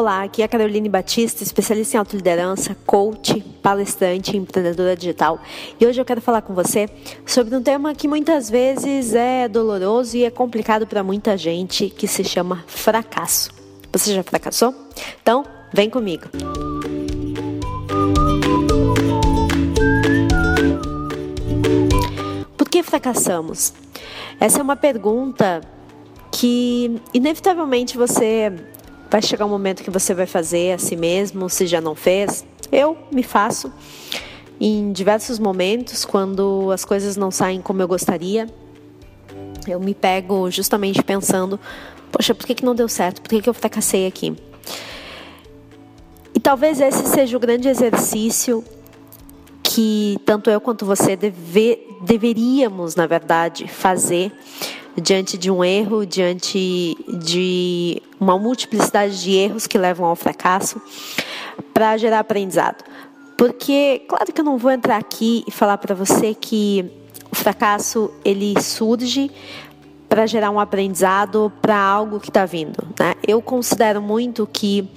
Olá, aqui é a Caroline Batista, especialista em autoliderança, coach, palestrante empreendedora digital. E hoje eu quero falar com você sobre um tema que muitas vezes é doloroso e é complicado para muita gente, que se chama fracasso. Você já fracassou? Então, vem comigo. Por que fracassamos? Essa é uma pergunta que inevitavelmente você Vai chegar um momento que você vai fazer a si mesmo, se já não fez. Eu me faço em diversos momentos, quando as coisas não saem como eu gostaria. Eu me pego justamente pensando: poxa, por que, que não deu certo? Por que, que eu fracassei aqui? E talvez esse seja o grande exercício que tanto eu quanto você deve, deveríamos, na verdade, fazer diante de um erro, diante de uma multiplicidade de erros que levam ao fracasso, para gerar aprendizado. Porque, claro que eu não vou entrar aqui e falar para você que o fracasso ele surge para gerar um aprendizado para algo que está vindo. Né? Eu considero muito que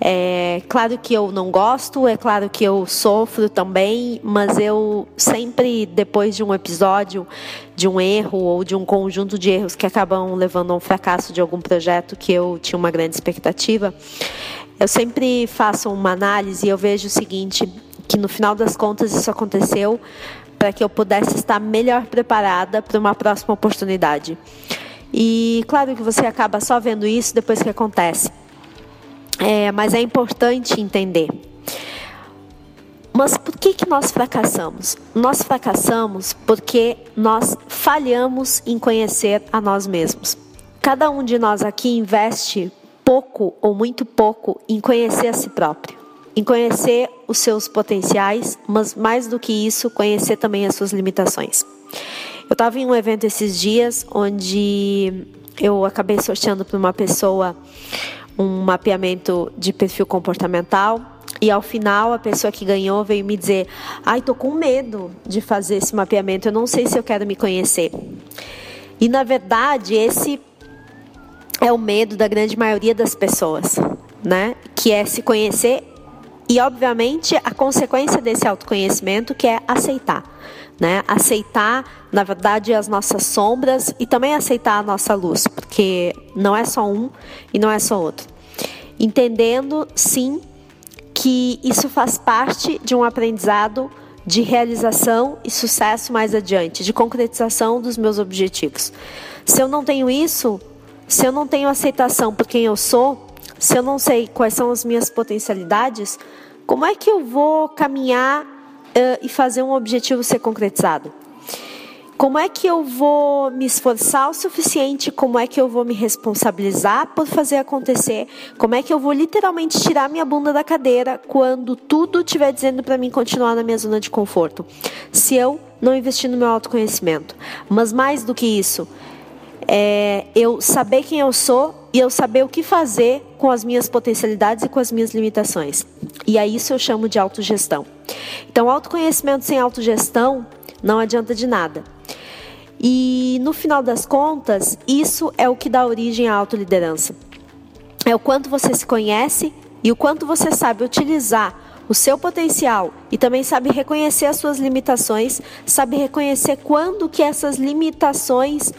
é claro que eu não gosto, é claro que eu sofro também, mas eu sempre, depois de um episódio, de um erro ou de um conjunto de erros que acabam levando a um fracasso de algum projeto que eu tinha uma grande expectativa, eu sempre faço uma análise e eu vejo o seguinte: que no final das contas isso aconteceu para que eu pudesse estar melhor preparada para uma próxima oportunidade. E claro que você acaba só vendo isso depois que acontece. É, mas é importante entender. Mas por que, que nós fracassamos? Nós fracassamos porque nós falhamos em conhecer a nós mesmos. Cada um de nós aqui investe pouco ou muito pouco em conhecer a si próprio, em conhecer os seus potenciais, mas mais do que isso, conhecer também as suas limitações. Eu estava em um evento esses dias onde eu acabei sorteando para uma pessoa um mapeamento de perfil comportamental. E ao final, a pessoa que ganhou veio me dizer: Ai, tô com medo de fazer esse mapeamento, eu não sei se eu quero me conhecer. E na verdade, esse é o medo da grande maioria das pessoas, né? Que é se conhecer e, obviamente, a consequência desse autoconhecimento que é aceitar, né? Aceitar, na verdade, as nossas sombras e também aceitar a nossa luz, porque não é só um e não é só outro. Entendendo, sim, que isso faz parte de um aprendizado de realização e sucesso mais adiante, de concretização dos meus objetivos. Se eu não tenho isso, se eu não tenho aceitação por quem eu sou, se eu não sei quais são as minhas potencialidades, como é que eu vou caminhar uh, e fazer um objetivo ser concretizado? Como é que eu vou me esforçar o suficiente? Como é que eu vou me responsabilizar por fazer acontecer? Como é que eu vou literalmente tirar minha bunda da cadeira quando tudo estiver dizendo para mim continuar na minha zona de conforto? Se eu não investir no meu autoconhecimento. Mas mais do que isso, é eu saber quem eu sou e eu saber o que fazer com as minhas potencialidades e com as minhas limitações. E a isso eu chamo de autogestão. Então, autoconhecimento sem autogestão não adianta de nada. E no final das contas, isso é o que dá origem à autoliderança. É o quanto você se conhece e o quanto você sabe utilizar o seu potencial e também sabe reconhecer as suas limitações, sabe reconhecer quando que essas limitações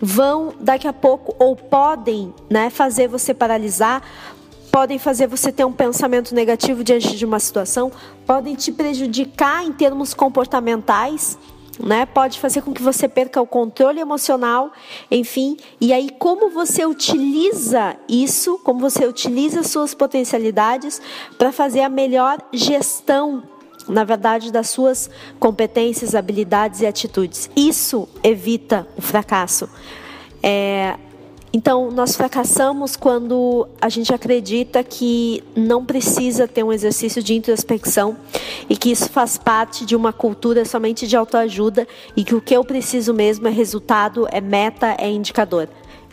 vão daqui a pouco ou podem, né, fazer você paralisar, podem fazer você ter um pensamento negativo diante de uma situação, podem te prejudicar em termos comportamentais né? Pode fazer com que você perca o controle emocional, enfim. E aí, como você utiliza isso, como você utiliza suas potencialidades para fazer a melhor gestão, na verdade, das suas competências, habilidades e atitudes. Isso evita o fracasso. É, então, nós fracassamos quando a gente acredita que não precisa ter um exercício de introspecção e que isso faz parte de uma cultura somente de autoajuda e que o que eu preciso mesmo é resultado, é meta, é indicador.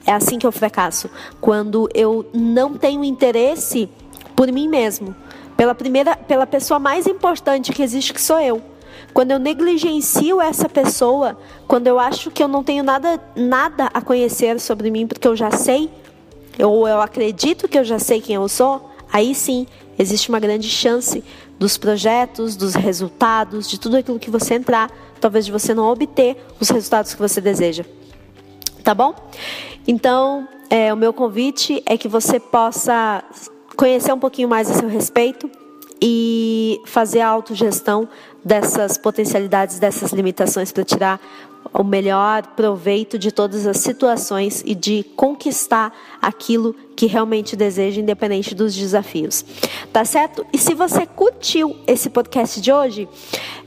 É assim que eu fracasso. Quando eu não tenho interesse por mim mesmo, pela primeira, pela pessoa mais importante que existe, que sou eu. Quando eu negligencio essa pessoa, quando eu acho que eu não tenho nada, nada a conhecer sobre mim, porque eu já sei, ou eu acredito que eu já sei quem eu sou, aí sim existe uma grande chance dos projetos, dos resultados, de tudo aquilo que você entrar, talvez de você não obter os resultados que você deseja. Tá bom? Então, é, o meu convite é que você possa conhecer um pouquinho mais a seu respeito e fazer a autogestão dessas potencialidades, dessas limitações para tirar o melhor proveito de todas as situações e de conquistar aquilo que realmente deseja, independente dos desafios. Tá certo? E se você curtiu esse podcast de hoje,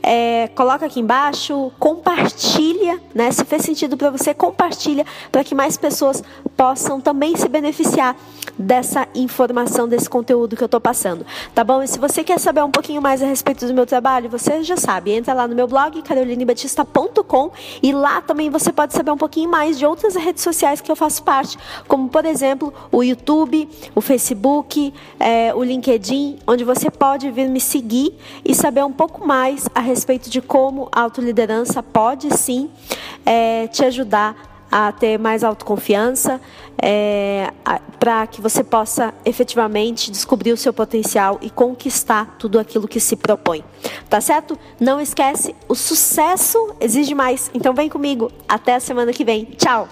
é, coloca aqui embaixo, compartilha, né? Se fez sentido para você, compartilha para que mais pessoas possam também se beneficiar dessa informação, desse conteúdo que eu estou passando. Tá bom? E se você quer saber um pouquinho mais a respeito do meu trabalho, você já sabe, entra lá no meu blog, carolinebatista.com e lá também você pode saber um pouquinho mais de outras redes sociais que eu faço parte, como por exemplo o YouTube, o Facebook, é, o LinkedIn, onde você pode vir me seguir e saber um pouco mais a respeito de como a autoliderança pode sim é, te ajudar a ter mais autoconfiança, é, para que você possa efetivamente descobrir o seu potencial e conquistar tudo aquilo que se propõe. Tá certo? Não esquece, o sucesso exige mais. Então vem comigo. Até a semana que vem. Tchau!